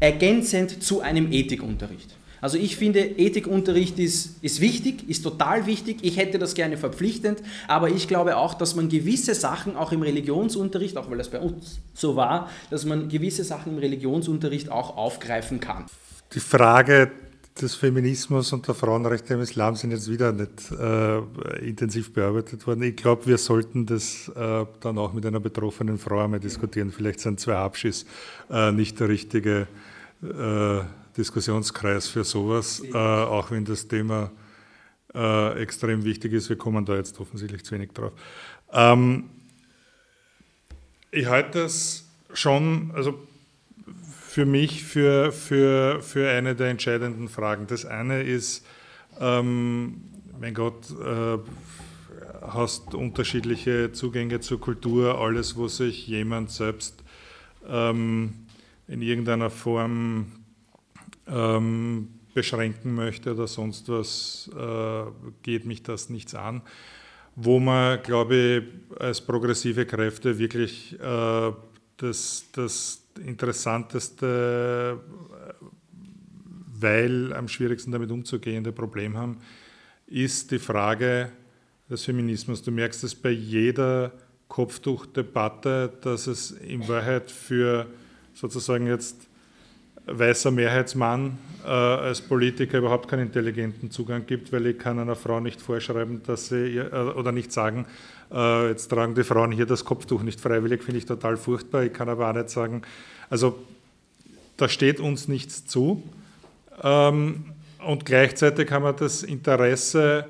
ergänzend zu einem Ethikunterricht. Also ich finde, Ethikunterricht ist, ist wichtig, ist total wichtig. Ich hätte das gerne verpflichtend, aber ich glaube auch, dass man gewisse Sachen auch im Religionsunterricht, auch weil das bei uns so war, dass man gewisse Sachen im Religionsunterricht auch aufgreifen kann. Die Frage des Feminismus und der Frauenrechte im Islam sind jetzt wieder nicht äh, intensiv bearbeitet worden. Ich glaube, wir sollten das äh, dann auch mit einer betroffenen Frau einmal diskutieren. Vielleicht sind zwei Abschüsse äh, nicht der richtige äh, Diskussionskreis für sowas, äh, auch wenn das Thema äh, extrem wichtig ist. Wir kommen da jetzt offensichtlich zu wenig drauf. Ähm, ich halte das schon, also für mich, für, für, für eine der entscheidenden Fragen. Das eine ist, ähm, mein Gott, äh, hast unterschiedliche Zugänge zur Kultur, alles, wo sich jemand selbst ähm, in irgendeiner Form ähm, beschränken möchte oder sonst was, äh, geht mich das nichts an. Wo man, glaube ich, als progressive Kräfte wirklich äh, das, das interessanteste, weil am schwierigsten damit umzugehende Problem haben, ist die Frage des Feminismus. Du merkst es bei jeder Kopftuchdebatte, dass es in Wahrheit für sozusagen jetzt weißer Mehrheitsmann äh, als Politiker überhaupt keinen intelligenten Zugang gibt, weil ich kann einer Frau nicht vorschreiben, dass sie äh, oder nicht sagen, äh, jetzt tragen die Frauen hier das Kopftuch nicht freiwillig, finde ich total furchtbar. Ich kann aber auch nicht sagen, also da steht uns nichts zu. Ähm, und gleichzeitig haben wir das Interesse,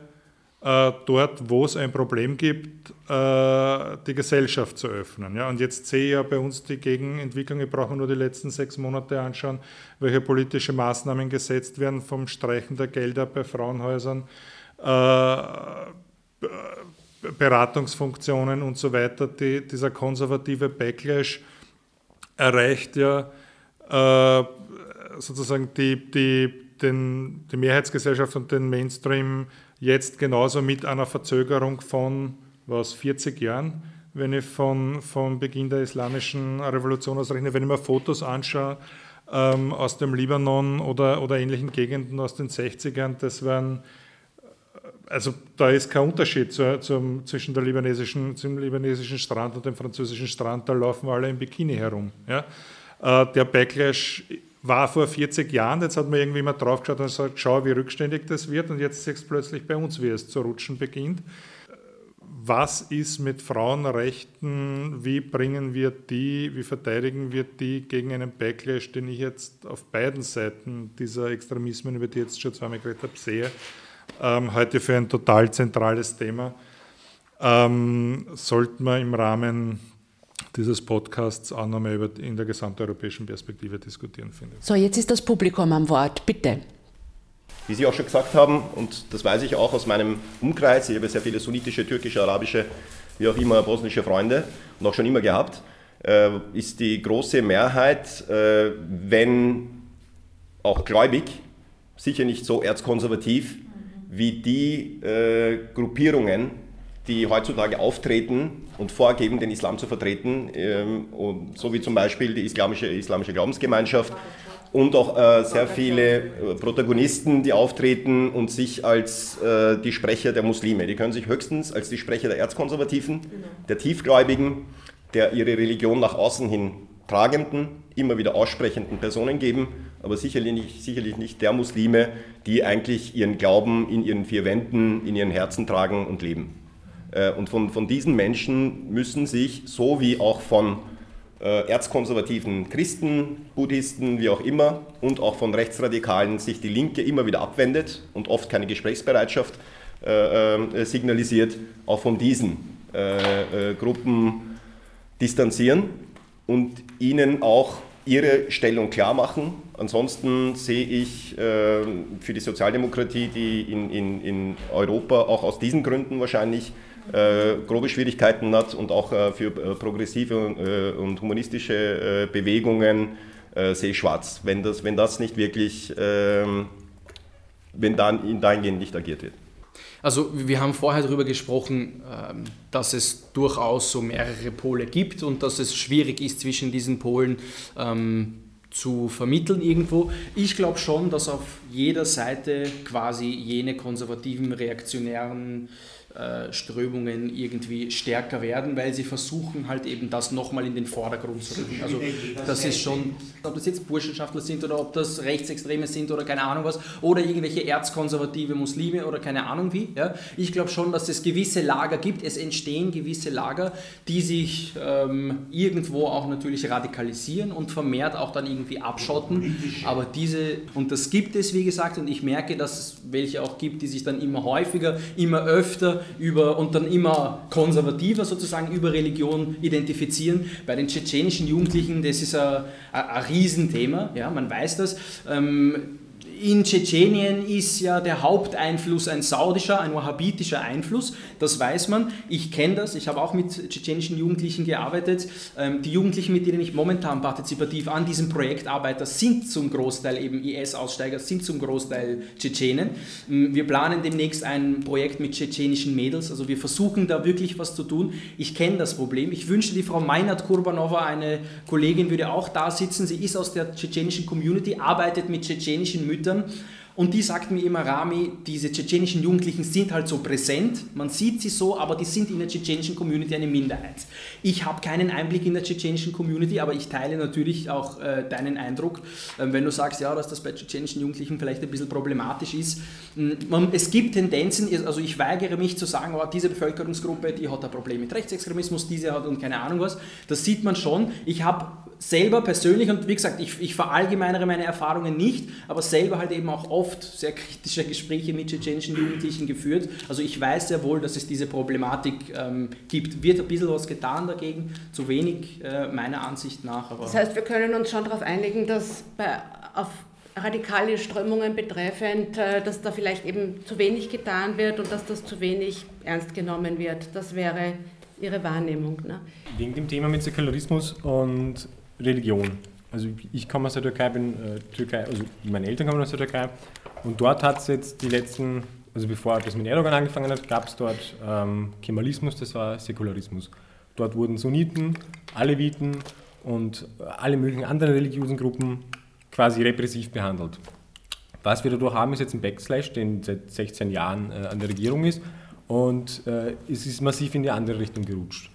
äh, dort, wo es ein Problem gibt, äh, die Gesellschaft zu öffnen. Ja, und jetzt sehe ich ja bei uns die Gegenentwicklung, ich brauche nur die letzten sechs Monate anschauen, welche politische Maßnahmen gesetzt werden, vom Streichen der Gelder bei Frauenhäusern, äh, Beratungsfunktionen und so weiter. Die, dieser konservative Backlash erreicht ja sozusagen die, die, den, die Mehrheitsgesellschaft und den Mainstream Jetzt genauso mit einer Verzögerung von was, 40 Jahren, wenn ich von, von Beginn der islamischen Revolution ausrechne, wenn ich mir Fotos anschaue ähm, aus dem Libanon oder, oder ähnlichen Gegenden aus den 60ern, das waren also da ist kein Unterschied zu, zum, zwischen der libanesischen, zum libanesischen Strand und dem französischen Strand, da laufen alle im Bikini herum. Ja? Äh, der Backlash war vor 40 Jahren, jetzt hat man irgendwie mal drauf geschaut und gesagt, schau, wie rückständig das wird und jetzt siehst du plötzlich bei uns, wie es zu rutschen beginnt. Was ist mit Frauenrechten? Wie bringen wir die, wie verteidigen wir die gegen einen Backlash, den ich jetzt auf beiden Seiten dieser Extremismen, über die ich jetzt schon zweimal geredet habe, sehe? Ähm, heute für ein total zentrales Thema. Ähm, sollten wir im Rahmen dieses Podcasts auch nochmal in der gesamteuropäischen Perspektive diskutieren, finde So, jetzt ist das Publikum am Wort. Bitte. Wie Sie auch schon gesagt haben, und das weiß ich auch aus meinem Umkreis, ich habe sehr viele sunnitische, türkische, arabische, wie auch immer bosnische Freunde und auch schon immer gehabt, äh, ist die große Mehrheit, äh, wenn auch gläubig, sicher nicht so erzkonservativ wie die äh, Gruppierungen, die heutzutage auftreten und vorgeben, den Islam zu vertreten, ähm, und so wie zum Beispiel die islamische, islamische Glaubensgemeinschaft und auch äh, sehr viele äh, Protagonisten, die auftreten und sich als äh, die Sprecher der Muslime, die können sich höchstens als die Sprecher der Erzkonservativen, genau. der Tiefgläubigen, der ihre Religion nach außen hin tragenden, immer wieder aussprechenden Personen geben, aber sicherlich nicht, sicherlich nicht der Muslime, die eigentlich ihren Glauben in ihren vier Wänden, in ihren Herzen tragen und leben. Äh, und von, von diesen Menschen müssen sich, so wie auch von äh, erzkonservativen Christen, Buddhisten, wie auch immer, und auch von Rechtsradikalen sich die Linke immer wieder abwendet und oft keine Gesprächsbereitschaft äh, äh, signalisiert, auch von diesen äh, äh, Gruppen distanzieren und ihnen auch ihre Stellung klar machen. Ansonsten sehe ich für die Sozialdemokratie, die in, in, in Europa auch aus diesen Gründen wahrscheinlich grobe Schwierigkeiten hat und auch äh, für äh, progressive äh, und humanistische äh, Bewegungen sehe ich schwarz, wenn das, wenn das nicht wirklich, ähm, wenn dann dahingehend nicht agiert wird. Also wir haben vorher darüber gesprochen, ähm, dass es durchaus so mehrere Pole gibt und dass es schwierig ist, zwischen diesen Polen ähm, zu vermitteln irgendwo. Ich glaube schon, dass auf jeder Seite quasi jene konservativen, reaktionären äh, Strömungen irgendwie stärker werden, weil sie versuchen halt eben das nochmal in den Vordergrund zu rücken. Also das ist schon, ob das jetzt Burschenschaftler sind oder ob das Rechtsextreme sind oder keine Ahnung was, oder irgendwelche erzkonservative Muslime oder keine Ahnung wie. Ja. Ich glaube schon, dass es gewisse Lager gibt, es entstehen gewisse Lager, die sich ähm, irgendwo auch natürlich radikalisieren und vermehrt auch dann irgendwie abschotten. Aber diese, und das gibt es wie gesagt, und ich merke, dass es welche auch gibt, die sich dann immer häufiger, immer öfter über und dann immer konservativer sozusagen über Religion identifizieren. Bei den tschetschenischen Jugendlichen, das ist ein, ein, ein Riesenthema, ja, man weiß das. Ähm, in Tschetschenien ist ja der Haupteinfluss ein saudischer, ein wahhabitischer Einfluss, das weiß man. Ich kenne das, ich habe auch mit tschetschenischen Jugendlichen gearbeitet. Ähm, die Jugendlichen, mit denen ich momentan partizipativ an diesem Projekt arbeite, sind zum Großteil eben IS-Aussteiger, sind zum Großteil Tschetschenen. Ähm, wir planen demnächst ein Projekt mit tschetschenischen Mädels, also wir versuchen da wirklich was zu tun. Ich kenne das Problem. Ich wünschte, die Frau Meinert Kurbanova, eine Kollegin, würde auch da sitzen. Sie ist aus der tschetschenischen Community, arbeitet mit tschetschenischen Müttern Müttern. Und die sagt mir immer, Rami, diese tschetschenischen Jugendlichen sind halt so präsent, man sieht sie so, aber die sind in der tschetschenischen Community eine Minderheit. Ich habe keinen Einblick in der tschetschenischen Community, aber ich teile natürlich auch äh, deinen Eindruck, äh, wenn du sagst, ja, dass das bei tschetschenischen Jugendlichen vielleicht ein bisschen problematisch ist. Hm, man, es gibt Tendenzen, also ich weigere mich zu sagen, oh, diese Bevölkerungsgruppe, die hat ein Problem mit Rechtsextremismus, diese hat und keine Ahnung was. Das sieht man schon. Ich habe selber persönlich, und wie gesagt, ich, ich verallgemeinere meine Erfahrungen nicht, aber selber halt eben auch oft sehr kritische Gespräche mit tschetschenischen Jugendlichen geführt. Also ich weiß sehr wohl, dass es diese Problematik ähm, gibt. Wird ein bisschen was getan dagegen, zu wenig äh, meiner Ansicht nach. das heißt, wir können uns schon darauf einigen, dass bei, auf radikale Strömungen betreffend, äh, dass da vielleicht eben zu wenig getan wird und dass das zu wenig ernst genommen wird. Das wäre Ihre Wahrnehmung. Ne? Wegen dem Thema mit Säkularismus und Religion. Also ich komme aus der Türkei, bin äh, Türkei, also meine Eltern kommen aus der Türkei und dort hat es jetzt die letzten, also bevor das mit Erdogan angefangen hat, gab es dort ähm, Kemalismus, das war Säkularismus. Dort wurden Sunniten, Aleviten und alle möglichen anderen religiösen Gruppen quasi repressiv behandelt. Was wir dadurch haben, ist jetzt ein Backslash, den seit 16 Jahren äh, an der Regierung ist und äh, es ist massiv in die andere Richtung gerutscht.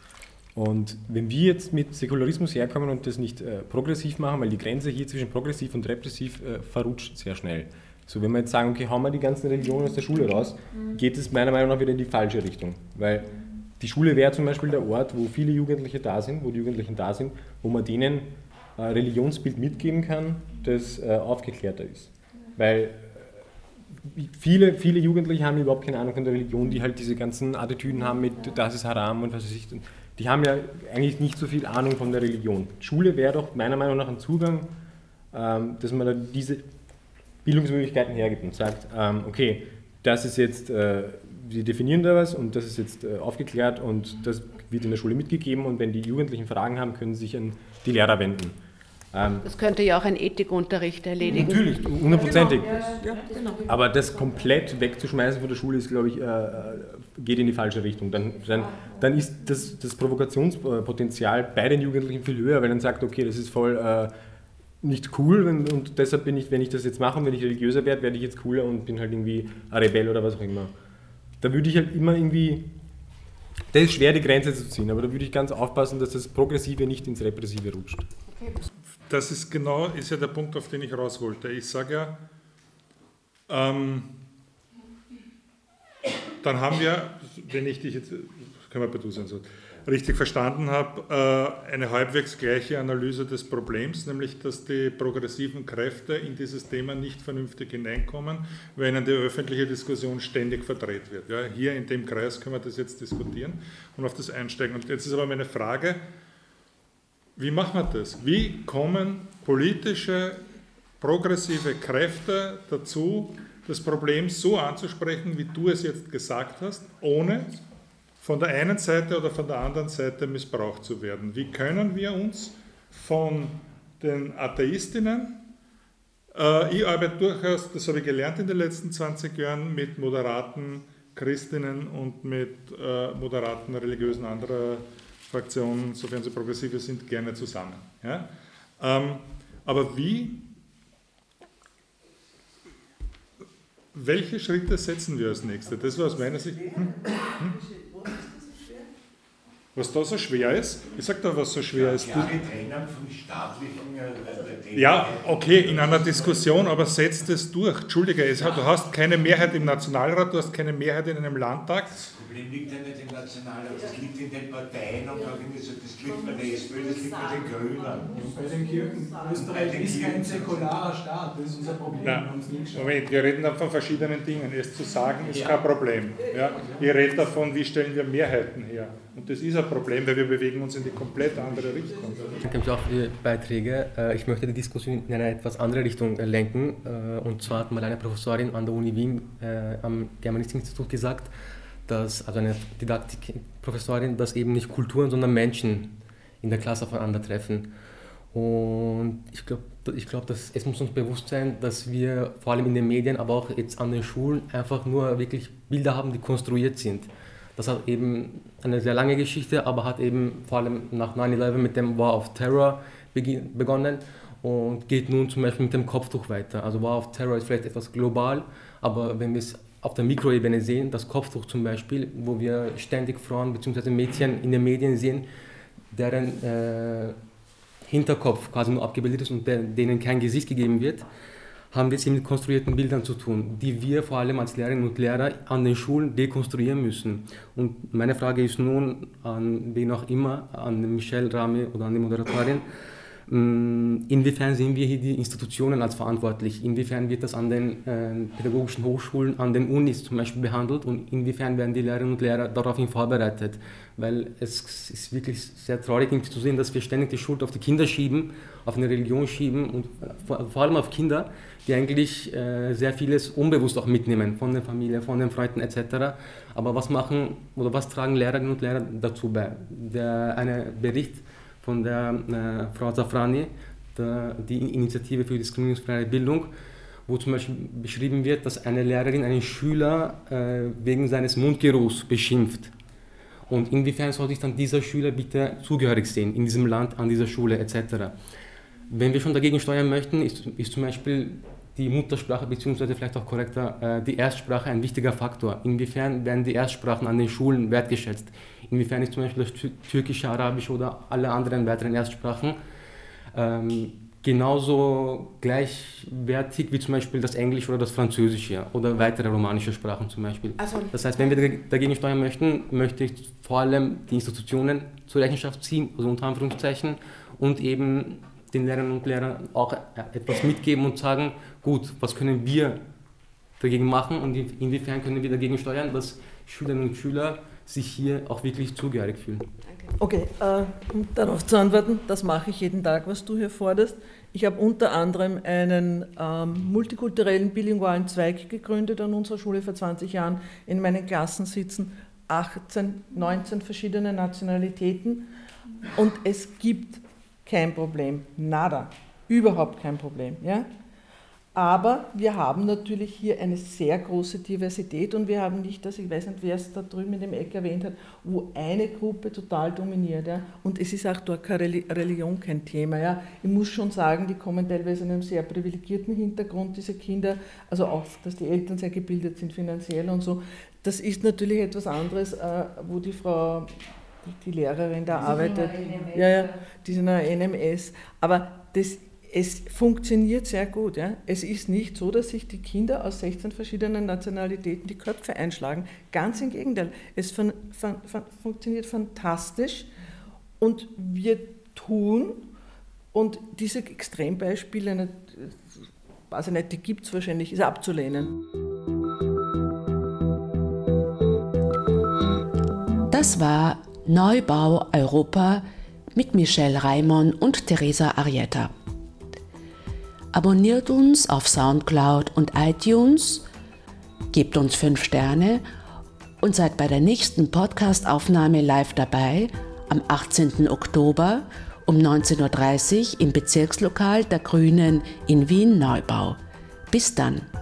Und wenn wir jetzt mit Säkularismus herkommen und das nicht äh, progressiv machen, weil die Grenze hier zwischen progressiv und repressiv äh, verrutscht sehr schnell. So, wenn wir jetzt sagen, okay, hauen wir die ganzen Religionen aus der Schule raus, mhm. geht es meiner Meinung nach wieder in die falsche Richtung. Weil die Schule wäre zum Beispiel der Ort, wo viele Jugendliche da sind, wo die Jugendlichen da sind, wo man denen ein äh, Religionsbild mitgeben kann, das äh, aufgeklärter ist. Weil äh, viele, viele Jugendliche haben überhaupt keine Ahnung von der Religion, die halt diese ganzen Attitüden haben mit, das ist Haram und was weiß ich die haben ja eigentlich nicht so viel Ahnung von der Religion. Schule wäre doch meiner Meinung nach ein Zugang, ähm, dass man da diese Bildungsmöglichkeiten hergibt und sagt, ähm, okay, das ist jetzt, äh, wir definieren da was und das ist jetzt äh, aufgeklärt und das wird in der Schule mitgegeben und wenn die Jugendlichen Fragen haben, können sie sich an die Lehrer wenden. Ähm, das könnte ja auch ein Ethikunterricht erledigen. Natürlich, hundertprozentig. Genau. Ja, genau. Aber das komplett wegzuschmeißen von der Schule ist, glaube ich, äh, äh, geht in die falsche Richtung. Dann, dann, dann ist das, das, Provokationspotenzial bei den Jugendlichen viel höher, weil dann sagt, okay, das ist voll äh, nicht cool und, und, deshalb bin ich, wenn ich das jetzt mache und wenn ich religiöser werde, werde ich jetzt cooler und bin halt irgendwie ein Rebell oder was auch immer. Da würde ich halt immer irgendwie das ist schwer, die Grenze zu ziehen, aber da würde ich ganz aufpassen, dass das Progressive nicht ins Repressive rutscht. Okay das ist genau, ist ja der Punkt, auf den ich raus wollte. Ich sage ja, ähm, dann haben wir, wenn ich dich jetzt, können wir bei du sein, so, richtig verstanden habe, äh, eine halbwegs gleiche Analyse des Problems, nämlich dass die progressiven Kräfte in dieses Thema nicht vernünftig hineinkommen, weil ihnen die öffentliche Diskussion ständig verdreht wird. Ja, hier in dem Kreis können wir das jetzt diskutieren und auf das einsteigen. Und jetzt ist aber meine Frage, wie machen wir das? Wie kommen politische, progressive Kräfte dazu, das Problem so anzusprechen, wie du es jetzt gesagt hast, ohne von der einen Seite oder von der anderen Seite missbraucht zu werden. Wie können wir uns von den Atheistinnen, äh, ich arbeite durchaus, das habe ich gelernt in den letzten 20 Jahren, mit moderaten Christinnen und mit äh, moderaten Religiösen anderer Fraktionen, sofern sie progressive sind, gerne zusammen. Ja? Ähm, aber wie Welche Schritte setzen wir als nächste? Das war aus meiner Sicht. Hm? Hm? Was da so schwer ist? Ich sag da, was so schwer ist. Trennung von staatlichen äh, Ja, okay, in einer Diskussion, aber setzt es durch. Entschuldige, es, du hast keine Mehrheit im Nationalrat, du hast keine Mehrheit in einem Landtag. Das Problem liegt ja nicht im Nationalrat, das liegt in den Parteien und Organisationen, das liegt bei der SPÖ, das liegt bei den Grünen. Und bei den Kirchen. Österreich ist kein säkularer Staat, das ist unser Problem. Nein, Moment, wir reden dann von verschiedenen Dingen. Es zu sagen ist kein Problem. Ja? Ich rede davon, wie stellen wir Mehrheiten her. Und das ist ein Problem, weil wir bewegen uns in die komplett andere Richtung. Danke auch für die Beiträge. Äh, ich möchte die Diskussion in eine etwas andere Richtung äh, lenken. Äh, und zwar hat mal eine Professorin an der Uni Wien am Germanistik-Institut gesagt, dass, also eine Didaktikprofessorin, dass eben nicht Kulturen, sondern Menschen in der Klasse aufeinandertreffen. Und ich glaube, ich glaub, es muss uns bewusst sein, dass wir vor allem in den Medien, aber auch jetzt an den Schulen einfach nur wirklich Bilder haben, die konstruiert sind. Das hat eben eine sehr lange Geschichte, aber hat eben vor allem nach 9-11 mit dem War of Terror begonnen und geht nun zum Beispiel mit dem Kopftuch weiter. Also War of Terror ist vielleicht etwas global, aber wenn wir es auf der Mikroebene sehen, das Kopftuch zum Beispiel, wo wir ständig Frauen bzw. Mädchen in den Medien sehen, deren äh, Hinterkopf quasi nur abgebildet ist und denen kein Gesicht gegeben wird, haben wir es mit konstruierten Bildern zu tun, die wir vor allem als Lehrerinnen und Lehrer an den Schulen dekonstruieren müssen. Und meine Frage ist nun an wen auch immer, an Michelle Rame oder an die Moderatorin, Inwiefern sehen wir hier die Institutionen als verantwortlich? Inwiefern wird das an den äh, pädagogischen Hochschulen, an den Unis zum Beispiel behandelt und inwiefern werden die Lehrerinnen und Lehrer daraufhin vorbereitet? Weil es ist wirklich sehr traurig zu sehen, dass wir ständig die Schuld auf die Kinder schieben, auf eine Religion schieben und vor, vor allem auf Kinder, die eigentlich äh, sehr vieles unbewusst auch mitnehmen, von der Familie, von den Freunden etc. Aber was machen oder was tragen Lehrerinnen und Lehrer dazu bei? Der, eine Bericht von der äh, Frau Zafrani, die Initiative für diskriminierungsfreie Bildung, wo zum Beispiel beschrieben wird, dass eine Lehrerin einen Schüler äh, wegen seines Mundgeruchs beschimpft. Und inwiefern soll sich dann dieser Schüler bitte zugehörig sehen in diesem Land, an dieser Schule etc. Wenn wir schon dagegen steuern möchten, ist, ist zum Beispiel die Muttersprache beziehungsweise vielleicht auch korrekter äh, die Erstsprache ein wichtiger Faktor. Inwiefern werden die Erstsprachen an den Schulen wertgeschätzt? Inwiefern ist zum Beispiel das türkische, arabische oder alle anderen weiteren Erstsprachen ähm, genauso gleichwertig wie zum Beispiel das Englische oder das Französische oder weitere romanische Sprachen zum Beispiel. Also, das heißt, wenn wir dagegen steuern möchten, möchte ich vor allem die Institutionen zur Rechenschaft ziehen, also unter Anführungszeichen, und eben den Lehrern und Lehrern auch etwas mitgeben und sagen, gut, was können wir dagegen machen und inwiefern können wir dagegen steuern, dass Schülerinnen und Schüler sich hier auch wirklich zugehörig fühlen. Okay, äh, um darauf zu antworten, das mache ich jeden Tag, was du hier forderst. Ich habe unter anderem einen ähm, multikulturellen bilingualen Zweig gegründet an unserer Schule vor 20 Jahren. In meinen Klassen sitzen 18, 19 verschiedene Nationalitäten und es gibt kein Problem, nada, überhaupt kein Problem. Ja? Aber wir haben natürlich hier eine sehr große Diversität und wir haben nicht, dass ich weiß nicht, wer es da drüben in dem Eck erwähnt hat, wo eine Gruppe total dominiert. Ja? Und es ist auch dort keine Religion kein Thema. Ja? Ich muss schon sagen, die kommen teilweise in einem sehr privilegierten Hintergrund, diese Kinder, also auch, dass die Eltern sehr gebildet sind finanziell und so. Das ist natürlich etwas anderes, äh, wo die Frau die Lehrerin da arbeitet. Ja, ja, die sind ein NMS. Aber das es funktioniert sehr gut. Ja. Es ist nicht so, dass sich die Kinder aus 16 verschiedenen Nationalitäten die Köpfe einschlagen. Ganz im Gegenteil. Es fun fun fun funktioniert fantastisch und wir tun, und diese Extrembeispiele, nicht, weiß ich nicht, die gibt es wahrscheinlich, ist abzulehnen. Das war Neubau Europa mit Michelle Raimon und Teresa Arietta. Abonniert uns auf SoundCloud und iTunes, gebt uns 5 Sterne und seid bei der nächsten Podcast-Aufnahme live dabei am 18. Oktober um 19.30 Uhr im Bezirkslokal der Grünen in Wien Neubau. Bis dann.